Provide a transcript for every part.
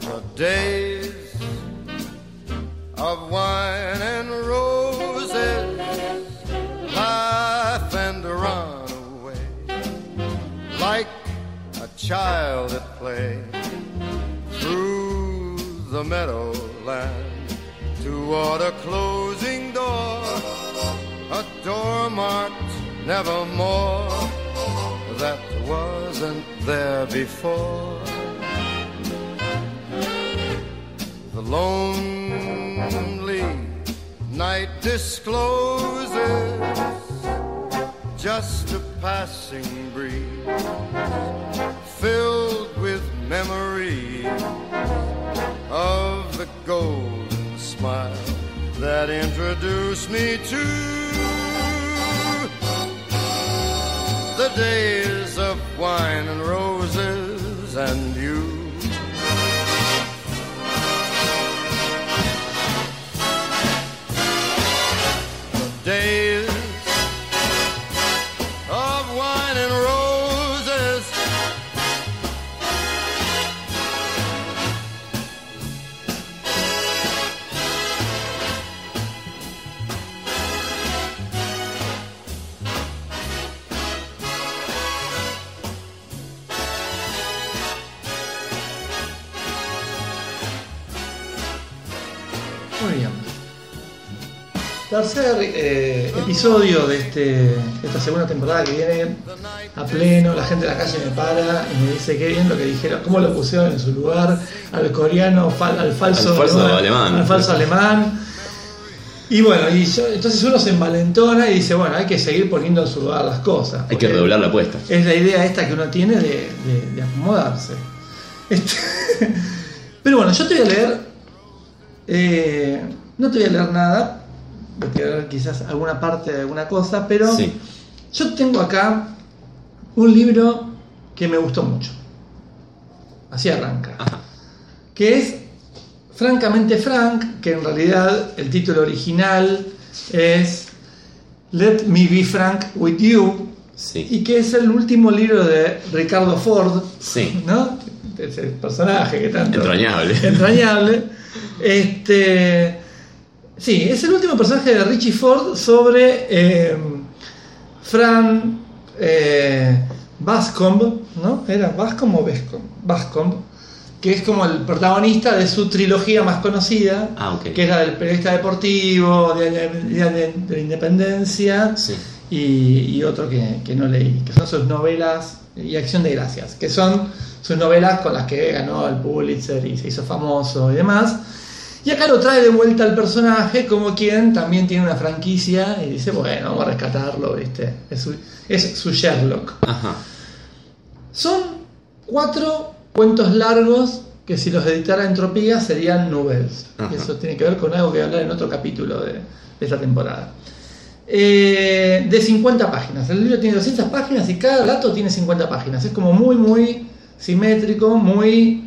The days of wine and roses laugh and run away like a child at play through the meadowland toward a closing door, a door marked nevermore that wasn't there before. The lonely night discloses just a passing breeze filled with memories of the golden smile that introduced me to the days of wine and roses and you. Muy bien. Tercer eh, episodio de, este, de esta segunda temporada que viene a pleno. La gente de la calle me para y me dice qué bien lo que dijeron, cómo lo pusieron en su lugar al coreano, fal- al falso, Al falso alemán. al falso alemán. Y bueno, y yo- entonces uno se envalentona y dice, bueno, hay que seguir poniendo en su lugar las cosas. Hay que redoblar la apuesta. Es la idea esta que uno tiene de, de- de acomodarse. Este- Pero bueno, yo te voy a leer. Eh, no te voy a leer nada. Voy a leer quizás alguna parte de alguna cosa, pero Sí. yo tengo acá un libro que me gustó mucho. Así arranca. Ajá. Que es Francamente Frank, que en realidad el título original es Let Me Be Frank With You, Sí. y que es el último libro de Ricardo Ford, Sí. ¿no? Ese personaje que tanto Entrañable. entrañable. Este, sí, es el último personaje de Richie Ford sobre eh, Fran eh, Bascomb, ¿no? ¿Era Bascomb o Bascomb? Bascomb, que es como el protagonista de su trilogía más conocida, Ah, que es la del periodista deportivo, de, de- de la Independencia, Sí. y, y otro que, que no leí, que son sus novelas y Acción de Gracias, que son sus novelas con las que ganó el Pulitzer y se hizo famoso y demás. Y acá lo trae de vuelta al personaje como quien también tiene una franquicia y dice, bueno, vamos a rescatarlo, ¿viste? Es su, es su Sherlock. Ajá. Son cuatro cuentos largos que si los editara Entropía serían novels. Ajá. Y eso tiene que ver con algo que voy a hablar en otro capítulo de, de esta temporada. Eh, de 50 páginas. El libro tiene 200 páginas y cada dato tiene 50 páginas. Es como muy, muy simétrico, muy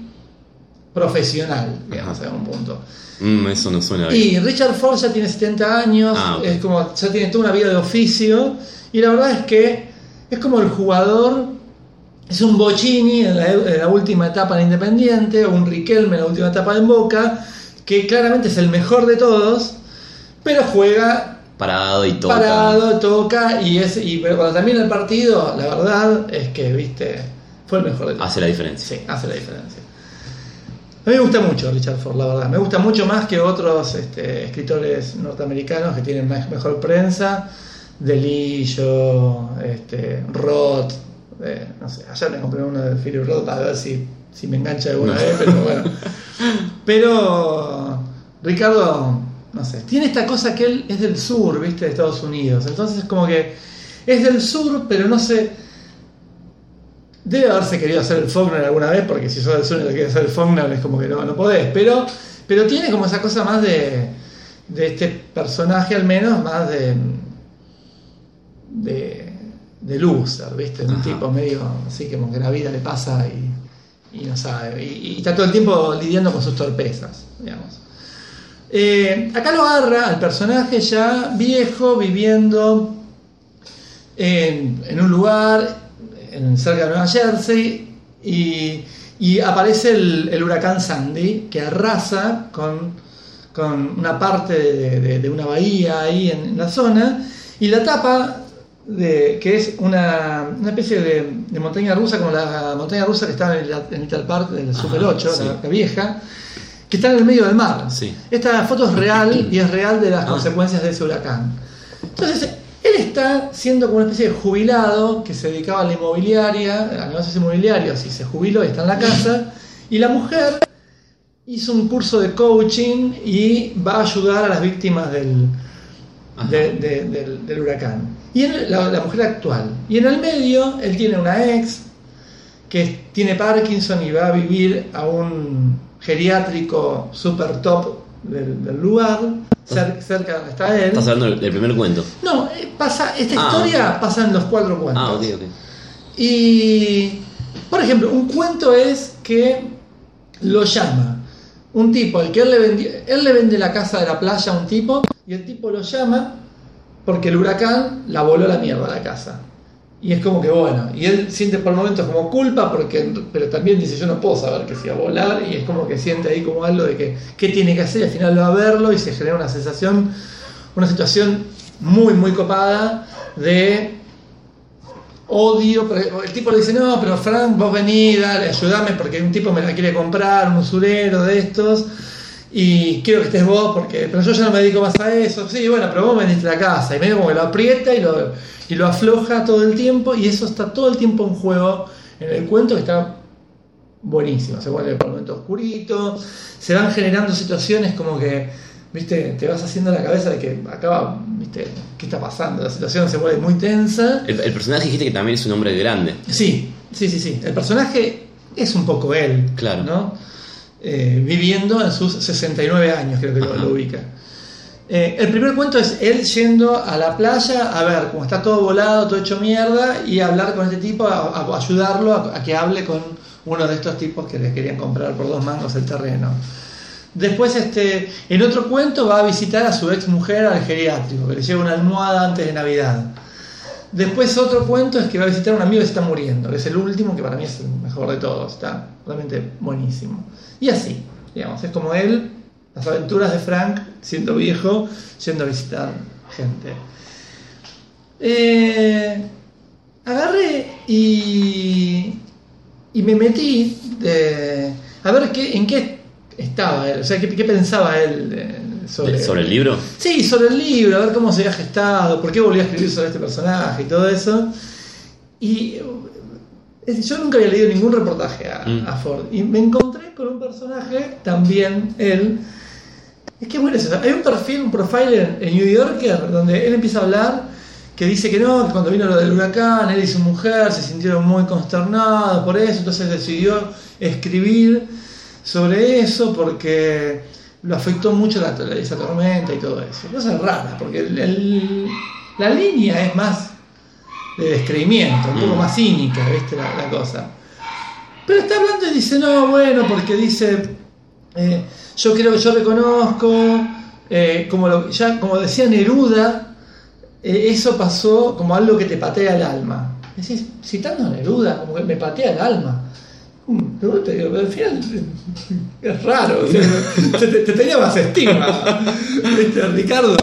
profesional, digamos, a un punto. Mm, eso no suena bien. Y Richard Ford ya tiene 70 años, Ah, es como, ya tiene toda una vida de oficio, y la verdad es que es como el jugador, es un Bocini en la, en la última etapa en Independiente, o un Riquelme en la última etapa en Boca, que claramente es el mejor de todos, pero juega Parado y toca. parado, toca, y, es, y pero cuando termina el partido, la verdad es que, viste, fue el mejor de todos. Hace la diferencia. Sí, hace la diferencia. A mí me gusta mucho Richard Ford, la verdad. Me gusta mucho más que otros este, escritores norteamericanos que tienen mejor prensa. Delillo, este, Roth. eh, no sé, ayer me compré uno de Philip Roth a ver si, si me engancha alguna No. vez, pero bueno. Pero Ricardo, no sé, tiene esta cosa que él es del sur, viste, de Estados Unidos. Entonces es como que es del sur, pero no sé. Debe haberse querido hacer el Faulkner alguna vez, porque si sos del sur y te quieres hacer el Faulkner es como que no, no podés. Pero, pero tiene como esa cosa más de, de este personaje, al menos, más de. de, de loser, ¿viste? Un Ajá. tipo medio así como que la vida le pasa y, y no sabe. Y, y está todo el tiempo lidiando con sus torpezas, digamos. Eh, acá lo agarra al personaje ya viejo, viviendo en, en un lugar en, cerca de Nueva Jersey y, y aparece el, el huracán Sandy que arrasa con, con una parte de, de- de una bahía ahí en, la zona y la tapa de, que es una, una especie de, montaña rusa como la montaña rusa que está en el, en el Park del Super Ajá, 8, sí. la, la vieja, que está en el medio del mar. Sí. Esta foto es real y es real de las Ah. consecuencias de ese huracán. Entonces, él está siendo como una especie de jubilado que se dedicaba a la inmobiliaria, a negocios inmobiliarios y se jubiló y está en la casa. Y la mujer hizo un curso de coaching y va a ayudar a las víctimas del, Ajá. de- de- del, del huracán. Y en el- la, la mujer actual. Y en el medio, él tiene una ex que tiene Parkinson y va a vivir a un geriátrico super top del, del lugar, cer- cerca donde está él. Estás hablando del primer cuento. No, eh, pasa, esta Ah, historia pasa en los cuatro cuentos. Ah, ok, ok. Y, por ejemplo, un cuento es que lo llama un tipo al que él le, vendi- él le vende la casa de la playa a un tipo y el tipo lo llama porque el huracán la voló a la mierda la casa. Y es como que bueno, y él siente por momentos como culpa, porque, pero también dice yo no puedo saber que se iba a volar y es como que siente ahí como algo de que qué tiene que hacer y al final va a verlo y se genera una sensación, una situación muy muy copada de odio, el tipo le dice, no, pero Frank, vos vení, dale, ayúdame porque un tipo me la quiere comprar, un usurero de estos, y quiero que estés vos porque, pero yo ya no me dedico más a eso, sí, bueno, pero vos vendiste la casa, y medio como que lo aprieta y lo, y lo afloja todo el tiempo, y eso está todo el tiempo en juego en el cuento que está buenísimo, se vuelve por momento oscurito, se van generando situaciones como que, viste, te vas haciendo la cabeza de que acaba, viste, ¿qué está pasando? La situación se vuelve muy tensa. El, el personaje dijiste que también es un hombre grande. Sí, sí, sí, sí. El personaje es un poco él, Claro. ¿no? Eh, viviendo en sus 69 años, creo que lo, ubica. Eh, el primer cuento es él yendo a la playa a ver cómo está todo volado, todo hecho mierda, y hablar con este tipo, a, a ayudarlo a, a que hable con uno de estos tipos que le querían comprar por dos mangos el terreno. Después, este, en otro cuento, va a visitar a su ex mujer al geriátrico, que le lleva una almohada antes de Navidad. Después otro cuento es que va a visitar a un amigo que está muriendo, que es el último, que para mí es el mejor de todos, está realmente buenísimo. Y así, digamos, es como él, las aventuras de Frank, siendo viejo, yendo a visitar gente. Eh, agarré y, y me metí de, a ver qué, en qué estaba él, o sea, qué, qué pensaba él sobre, ¿Sobre el libro? Sí, sobre el libro, a ver cómo se había gestado, por qué volvió a escribir sobre este personaje y todo eso. Y es yo nunca había leído ningún reportaje a, Mm. a Ford. Y me encontré con un personaje, también él. Es que es muy gracioso. Hay un perfil, un profile en, en New Yorker, donde él empieza a hablar que dice que no, que cuando vino lo del huracán, él y su mujer se sintieron muy consternados por eso, entonces decidió escribir sobre eso porque lo afectó mucho la, esa tormenta y todo eso. Cosas raras, porque el- el- la línea es más de descreimiento, un poco Mm. más cínica, ¿viste? La, la cosa. Pero está hablando y dice, no, bueno, porque dice, eh, yo creo que yo reconozco, eh, como, lo, ya, como decía Neruda, eh, eso pasó como algo que te patea el alma. Decís, citando a Neruda, como que me patea el alma. Mm, de vuelta digo, pero al es raro, te- te tenía más estima, ¿viste, Ricardo?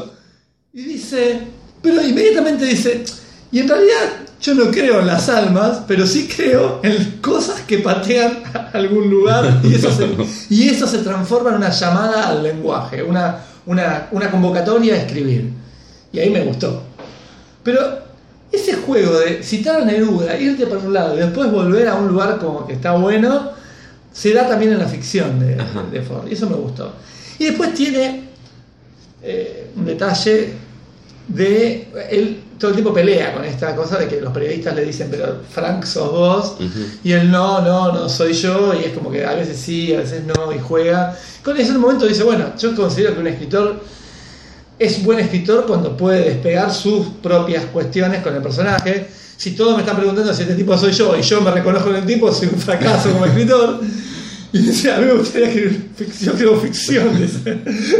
Y dice, pero inmediatamente dice, y en realidad yo no creo en las almas, pero sí creo en cosas que patean a algún lugar y eso se, y eso se transforma en una llamada al lenguaje, una, una, una convocatoria a escribir. Y ahí me gustó. Pero ese juego de citar a Neruda, irte para un lado y después volver a un lugar como que está bueno, se da también en la ficción de, Ford. Y eso me gustó. Y después tiene eh, un detalle de. Él todo el tiempo pelea con esta cosa de que los periodistas le dicen, pero Frank sos vos. Y él no, no, no soy yo. Y es como que a veces sí, a veces no, y juega. Con ese momento dice, bueno, yo considero que un escritor es buen escritor cuando puede despegar sus propias cuestiones con el personaje. Si todos me están preguntando si este tipo soy yo y yo me reconozco en el tipo, soy un fracaso como escritor. Y dice, a mí me gustaría escribir ficción, escribo ficción.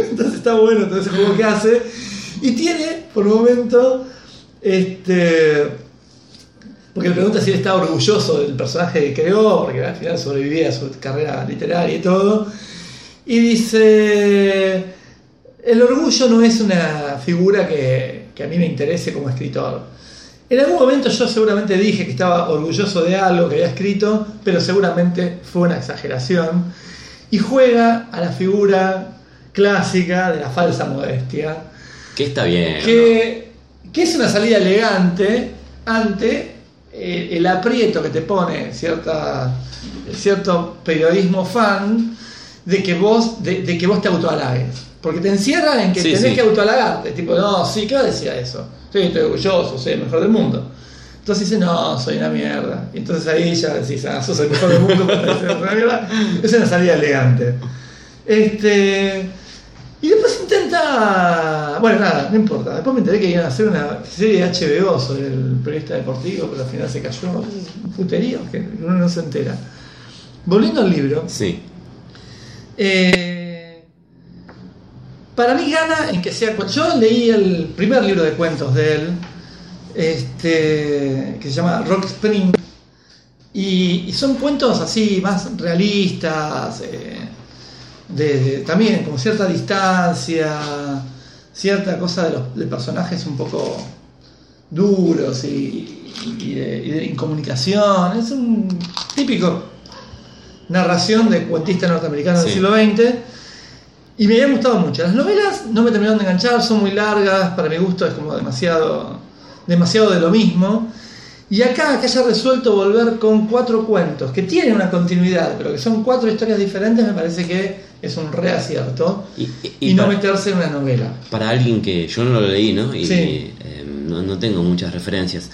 Entonces está bueno todo ese juego que hace. Y tiene, por un momento, este, porque le pregunta si él está orgulloso del personaje que creó, porque al final sobrevivía a su carrera literaria y todo. Y dice, el orgullo no es una figura que, que a mí me interese como escritor. En algún momento yo seguramente dije que estaba orgulloso de algo que había escrito, pero seguramente fue una exageración. Y juega a la figura clásica de la falsa modestia, Que está bien. ¿no? que, es una salida elegante ante eh, el aprieto que te pone cierta, cierto periodismo fan de que vos, de, de que vos te autohalagues. Porque te encierra en que Sí, tenés sí. que autohalagarte. Tipo, no, sí, ¿qué decía eso? Sí, estoy orgulloso, soy el mejor del mundo. Entonces dice, no, soy una mierda. Y entonces ahí ya decís, ah, sos el mejor del mundo, pero una mierda. Es una salida elegante. Este. Y después intenta. Bueno, nada, no importa. Después me enteré que iban a hacer una serie de HBO sobre el periodista deportivo, pero al final se cayó. Un puterío que uno no se entera. Volviendo al libro. Sí. eh, para mí gana en que sea. Yo leí el primer libro de cuentos de él, este, que se llama Rock Spring, y, y son cuentos así más realistas, eh, de, de- también con cierta distancia, cierta cosa de los de personajes un poco duros y, y de, y de incomunicación. Es un típico narración de cuentista norteamericano del siglo XX. Y me habían gustado mucho. Las novelas no me terminaron de enganchar, son muy largas, para mi gusto es como demasiado, demasiado de lo mismo. Y acá que haya resuelto volver con cuatro cuentos, que tienen una continuidad, pero que son cuatro historias diferentes, me parece que es un reacierto. Y, y- Y, y no para, meterse en una novela. para alguien que yo no lo leí, ¿no? Y Sí. eh, no, no tengo muchas referencias.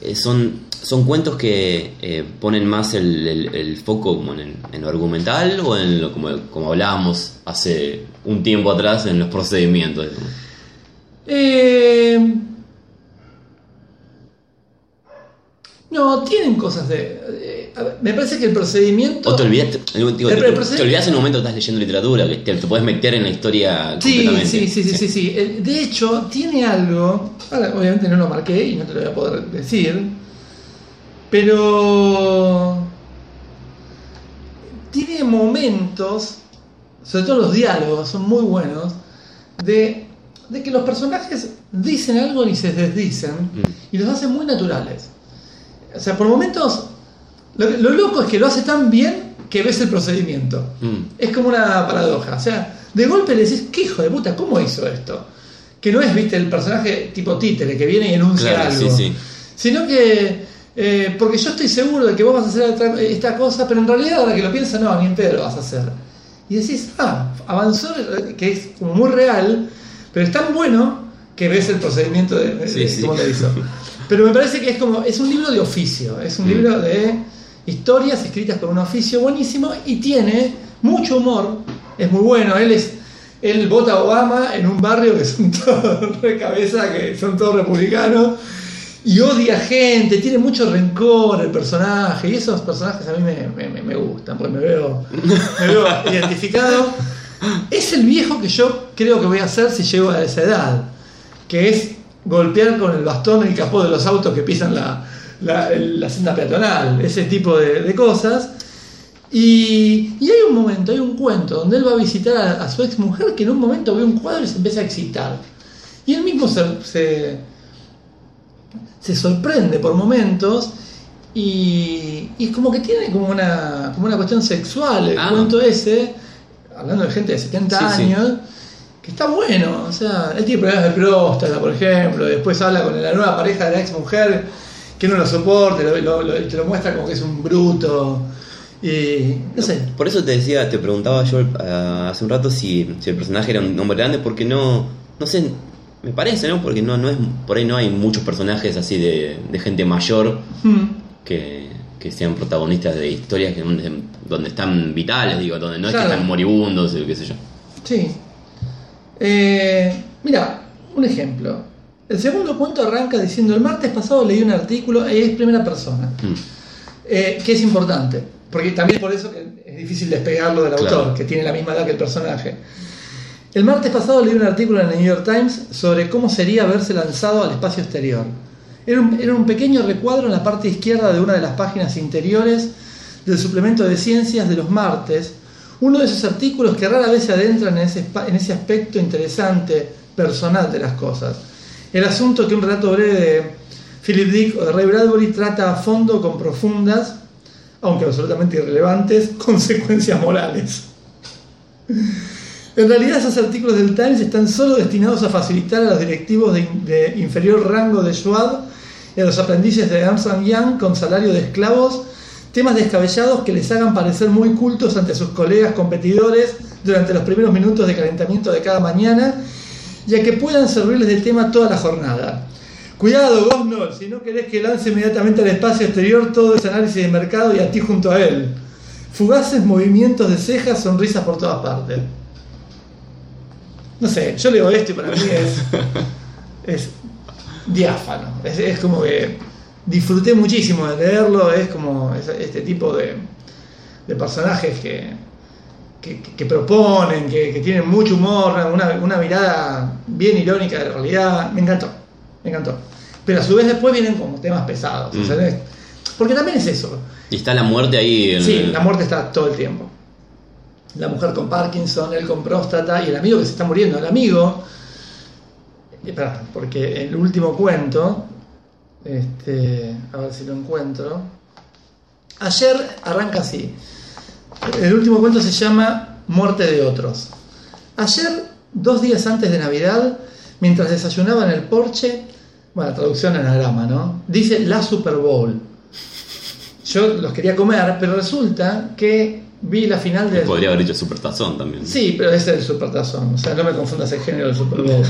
Eh, son, son cuentos que eh, ponen más el, el- el foco como en, el- en lo argumental o en lo como, como hablábamos hace un tiempo atrás en los procedimientos. Eh, no, tienen cosas de... eh, ver, me parece que el procedimiento... O te El- te, procedimiento- te olvidas en un momento que estás leyendo literatura, que te, te puedes meter en la historia Sí, completamente. sí, sí, sí, sí, sí. Eh, De hecho, tiene algo, ahora obviamente no lo marqué y no te lo voy a poder decir, pero tiene momentos, sobre todo los diálogos son muy buenos, de, de que los personajes dicen algo y se desdicen Mm. y los hacen muy naturales. O sea, por momentos, lo, lo loco es que lo hace tan bien que ves el procedimiento. Mm. Es como una paradoja. O sea, de golpe le decís, ¿qué hijo de puta? ¿Cómo hizo esto? Que no es, viste, el personaje tipo títere que viene y enuncia Claro, algo. sí, sí. Sino que, eh, porque yo estoy seguro de que vos vas a hacer esta cosa, pero en realidad ahora que lo piensas, no, ni en pedo lo vas a hacer. Y decís, ah, avanzó, que es como muy real, pero es tan bueno que ves el procedimiento de, de- Sí, de sí. cómo lo hizo. Pero me parece que es como, es un libro de oficio, es un Mm. libro de historias escritas con un oficio buenísimo y tiene mucho humor, es muy bueno, él es, él vota a Obama en un barrio que son todos de cabeza, que son todos republicanos, y odia gente, tiene mucho rencor el personaje, y esos personajes a mí me, me- me- gustan, porque me veo, me veo identificado. Es el viejo que yo creo que voy a hacer si llego a esa edad, que es golpear con el bastón el capó de los autos que pisan la, la, la senda peatonal, ese tipo de, de cosas. Y, y hay un momento, hay un cuento donde él va a visitar a, a su ex mujer que en un momento ve un cuadro y se empieza a excitar. Y él mismo se, se, se sorprende por momentos y, y como que tiene como una, como una cuestión sexual el Ah. cuento ese, hablando de gente de 70 Sí, sí. años, que está bueno. O sea, él tiene problemas de próstata, por ejemplo, después habla con la nueva pareja de la ex mujer que no lo soporta, lo, lo- lo- y te lo muestra como que es un bruto. Y no sé. Por eso te decía, te preguntaba yo eh, hace un rato si, si el personaje era un hombre grande, porque no, no sé, me parece, ¿no? Porque no, no es, por ahí no hay muchos personajes así de, de gente mayor Hmm. que, que sean protagonistas de historias que, donde, están vitales, digo, donde no es Claro. que están moribundos, o qué sé yo. Sí. Eh, mira, un ejemplo. El segundo cuento arranca diciendo, el martes pasado leí un artículo, y es primera persona, Mm. eh, que es importante, porque también por eso que es difícil despegarlo del Claro. autor, que tiene la misma edad que el personaje. El martes pasado leí un artículo en el New York Times sobre cómo sería haberse lanzado al espacio exterior. Era un, pequeño recuadro en la parte izquierda de una de las páginas interiores del suplemento de ciencias de los martes, uno de esos artículos que rara vez se adentran en ese, en ese aspecto interesante, personal de las cosas. El asunto que un relato breve de Philip Dick o de Ray Bradbury trata a fondo con profundas, aunque absolutamente irrelevantes, consecuencias morales. En realidad esos artículos del Times están solo destinados a facilitar a los directivos de, inferior rango de Schwab y a los aprendices de Armstrong Young con salario de esclavos temas descabellados que les hagan parecer muy cultos ante sus colegas competidores durante los primeros minutos de calentamiento de cada mañana y a que puedan servirles de tema toda la jornada. Cuidado, Gosnell, si no querés que lance inmediatamente al espacio exterior todo ese análisis de mercado y a ti junto a él. Fugaces movimientos de cejas, sonrisas por todas partes. No sé, yo leo esto y para mí es, es diáfano. Es, es como que disfruté muchísimo de leerlo. Es como es- este tipo de, de personajes que, que, que proponen, que, que tienen mucho humor, una, una mirada bien irónica de la realidad. Me encantó, me encantó. Pero a su vez después vienen como temas pesados. o sea, Mm. porque también es eso. Y está la muerte ahí. en- Sí, la muerte está todo el tiempo. La mujer con Parkinson, él con próstata y el amigo que se está muriendo. El amigo, eh, espera, porque el último cuento, este, a ver si lo encuentro. Ayer arranca así. El último cuento se llama Muerte de otros. Ayer, dos días antes de Navidad, mientras desayunaba en el porche, bueno, traducción anagrama, ¿no? Dice la Super Bowl. Yo los quería comer, pero resulta que vi la final de... Podría haber dicho Super Tazón también. Sí, pero ese es el supertazón, o sea, no me confundas el género del Super Bowl.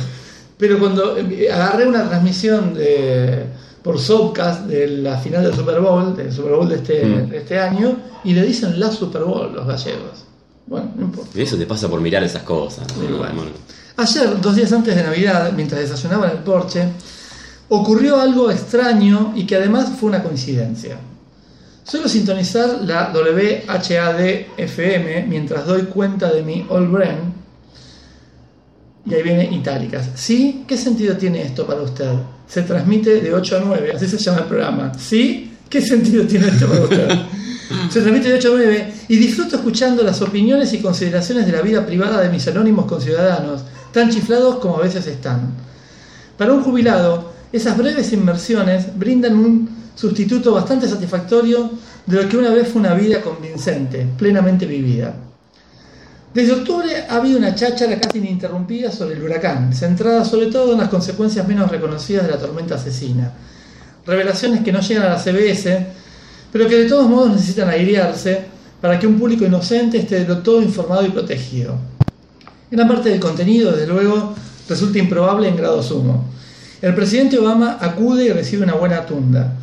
Pero cuando eh, agarré una transmisión de, por Soapcast de la final del Super Bowl, del Super Bowl de este, Mm. de este año, y le dicen la Super Bowl los gallegos. Bueno, no importa. Y eso te pasa por mirar esas cosas. ¿no? Bueno. Ayer, dos días antes de Navidad, mientras desayunaba en el porche, ocurrió algo extraño y que además fue una coincidencia. Suelo sintonizar la WHAD-FM mientras doy cuenta de mi All Brain. Y ahí viene itálicas. ¿Sí? ¿Qué sentido tiene esto para usted? Se transmite de 8 a 9, así se llama el programa. ¿Sí? ¿Qué sentido tiene esto para usted? Se transmite de 8 a 9 y disfruto escuchando las opiniones y consideraciones de la vida privada de mis anónimos conciudadanos, tan chiflados como a veces están. Para un jubilado, esas breves inmersiones brindan un sustituto bastante satisfactorio de lo que una vez fue una vida convincente, plenamente vivida. Desde octubre ha habido una cháchara casi ininterrumpida sobre el huracán, centrada sobre todo en las consecuencias menos reconocidas de la tormenta asesina. Revelaciones que no llegan a la CBS, pero que de todos modos necesitan airearse para que un público inocente esté de todo informado y protegido. Gran parte del contenido, desde luego, resulta improbable en grado sumo. El presidente Obama acude y recibe una buena tunda.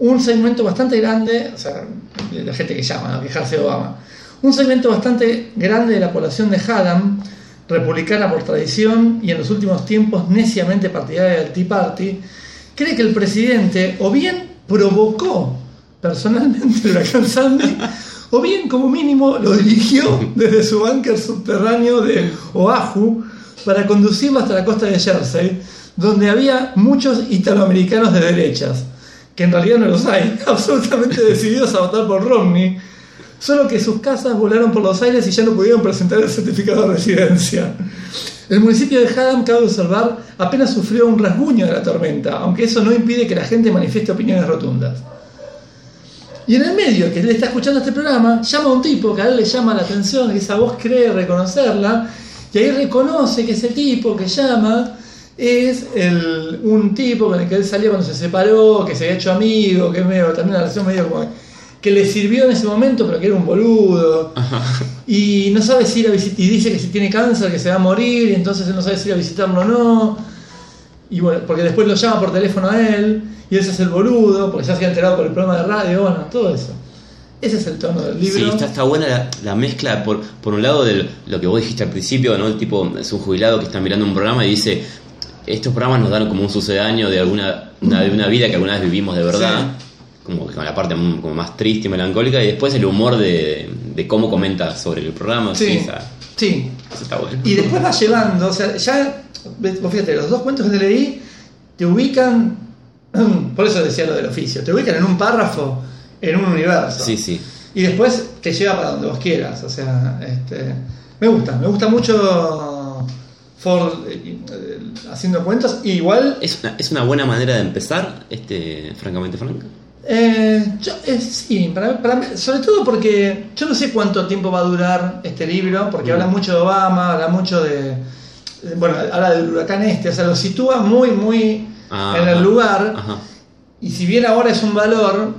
Un segmento bastante grande, o sea, de la gente que llama a quejarse de Obama, un segmento bastante grande de la población de Haddam, republicana por tradición y en los últimos tiempos neciamente partidaria del Tea Party, cree que el presidente o bien provocó personalmente el huracán Sandy, o bien como mínimo lo dirigió desde su búnker subterráneo de Oahu para conducirlo hasta la costa de Jersey, donde había muchos italoamericanos de derechas, que en realidad no los hay, absolutamente decididos a votar por Romney, solo que sus casas volaron por los aires y ya no pudieron presentar el certificado de residencia. El municipio de Haddam, cabe observar, apenas sufrió un rasguño de la tormenta, aunque eso no impide que la gente manifieste opiniones rotundas. Y en el medio, que él está escuchando este programa, llama a un tipo que a él le llama la atención, que esa voz cree reconocerla, y ahí reconoce que ese tipo que llama es el, un tipo con el que él salió cuando se separó, que se había hecho amigo, que medio, también una relación medio como que le sirvió en ese momento, pero que era un boludo. Y no sabe si ir a visitar, y dice que si tiene cáncer, que se va a morir, y entonces él no sabe si ir a visitarlo o no. Y bueno, porque después lo llama por teléfono a él, y ese es el boludo, porque ya se ha enterado por el programa de radio, bueno, todo eso. Ese es el tono del libro. Sí, está, está buena la, la mezcla, por, por un lado, de lo que vos dijiste al principio, ¿no? El tipo es un jubilado que está mirando un programa y dice, estos programas nos dan como un sucedáneo de alguna una, de una vida que alguna vez vivimos de verdad, como con la parte como más triste y melancólica, y después el humor de, de cómo comenta sobre el programa, sí, Sí, esa- sí. eso está bueno. Y después va llevando, o sea, ya, vos fíjate, los dos cuentos que te leí te ubican por eso decía lo del oficio, te ubican en un párrafo, en un universo. Sí, sí. Y después te lleva para donde vos quieras. O sea, este, me gusta, me gusta mucho Ford haciendo cuentos. Igual, Es una, es una buena manera de empezar, este, francamente, Frank. eh, yo, eh, sí, para, para sobre todo porque yo no sé cuánto tiempo va a durar este libro, porque Mm. habla mucho de Obama, habla mucho de. Bueno, habla del huracán este, o sea, lo sitúa muy, muy Ah, en el lugar. Ajá. Y si bien ahora es un valor,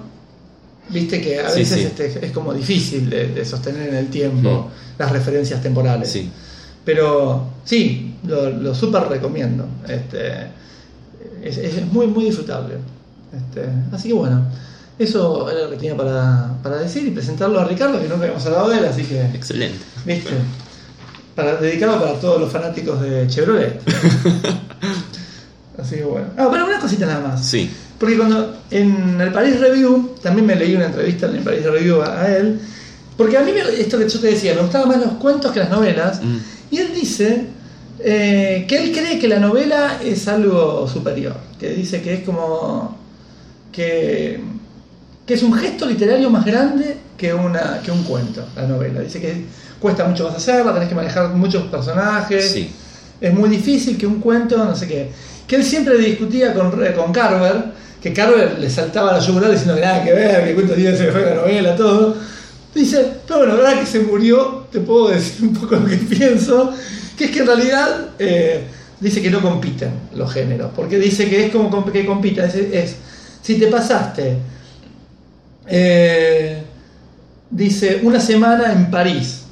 viste que a Sí, veces sí. este, es como difícil de, de sostener en el tiempo Mm. las referencias temporales. Sí. Pero sí, lo, lo súper recomiendo. Este, es, es muy, muy disfrutable. Este, así que bueno, eso era lo que tenía para, para decir y presentarlo a Ricardo, que nunca habíamos hablado de él, así que, Excelente. viste, para, dedicado para todos los fanáticos de Chevrolet. así que bueno. Ah, pero una cosita nada más. Sí. Porque cuando en el Paris Review, también me leí una entrevista en el Paris Review a, a él, porque a mí me- esto que yo te decía, me gustaban más los cuentos que las novelas, Mm. y él dice eh, que él cree que la novela es algo superior, que dice que es como que, que es un gesto literario más grande que, una, que un cuento, la novela. Dice que cuesta mucho más hacerla, tenés que manejar muchos personajes, Sí. es muy difícil que un cuento, no sé qué. Que él siempre discutía con, con Carver, que Carver le saltaba la yugular diciendo que nada que ver, que cuento tiene que ser la novela, todo. Dice, pero bueno, ahora que se murió, te puedo decir un poco lo que pienso, que es que en realidad eh, dice que no compiten los géneros, porque dice que es como que compiten, es, si te pasaste, eh, dice, una semana en París,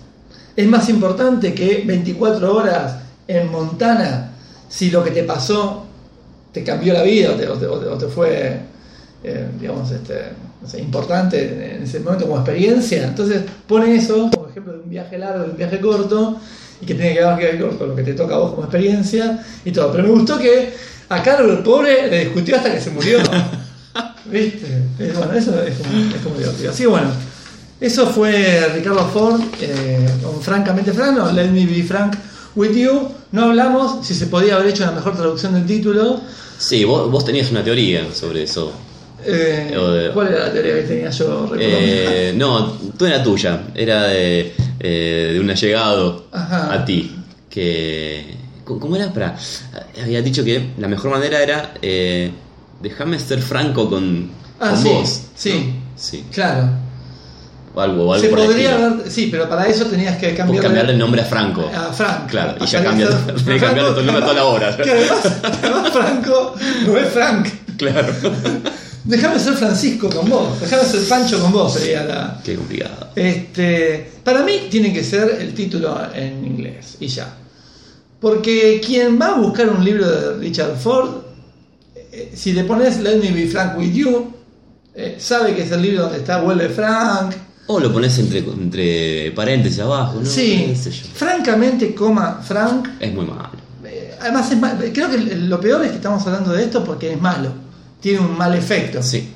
es más importante que 24 horas en Montana si lo que te pasó te cambió la vida o te, fue, eh, digamos, este, importante en ese momento como experiencia. Entonces pone eso como ejemplo de un viaje largo, de un viaje corto, y que tiene que ver con lo que te toca a vos como experiencia y todo. Pero me gustó que a Carlos, el pobre, le discutió hasta que se murió. ¿Viste? Eh, bueno, eso es como, es como divertido. Así que bueno, eso fue Ricardo Ford eh, con Francamente Frank, no, Let Me Be Frank With You. No hablamos si se podía haber hecho una mejor traducción del título. Sí, vos, vos tenías una teoría sobre eso. Eh, O ¿Cuál era la teoría que tenía yo? Eh, no, tú era tuya. Era de, eh, de un allegado Ajá. a ti. Que. ¿Cómo era? Para, había dicho que la mejor manera era. Eh, déjame ser franco con, Ah, con sí, vos. sí. ¿no? Sí. Claro. O algo, o algo Se por podría haber. Sí, pero para eso tenías que Vos cambiarle, el nombre a Franco. a Frank. Claro, y ya Pasaría a cambia, ser tenés que cambiarle tu nombre a toda la hora. Que además, además Franco no es Frank. Claro. Déjame ser Francisco con vos. Déjame ser Pancho con vos, sería la. Qué complicado. Este, para mí tiene que ser el título en inglés y ya. Porque quien va a buscar un libro de Richard Ford, eh, si le pones Let Me Be Frank With You, eh, sabe que es el libro donde está Vuelve Frank. O lo pones entre, entre paréntesis abajo, ¿no? Sí, sé francamente, coma Frank. Es muy malo. eh, además, es mal- creo que lo peor es que estamos hablando de esto porque es malo. Tiene un mal efecto. Sí.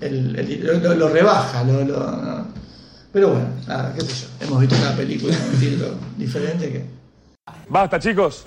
El- el- lo, lo- lo rebaja. Lo, lo- no. Pero bueno, nada, qué sé yo. Hemos visto una película con un título diferente que. Basta, chicos.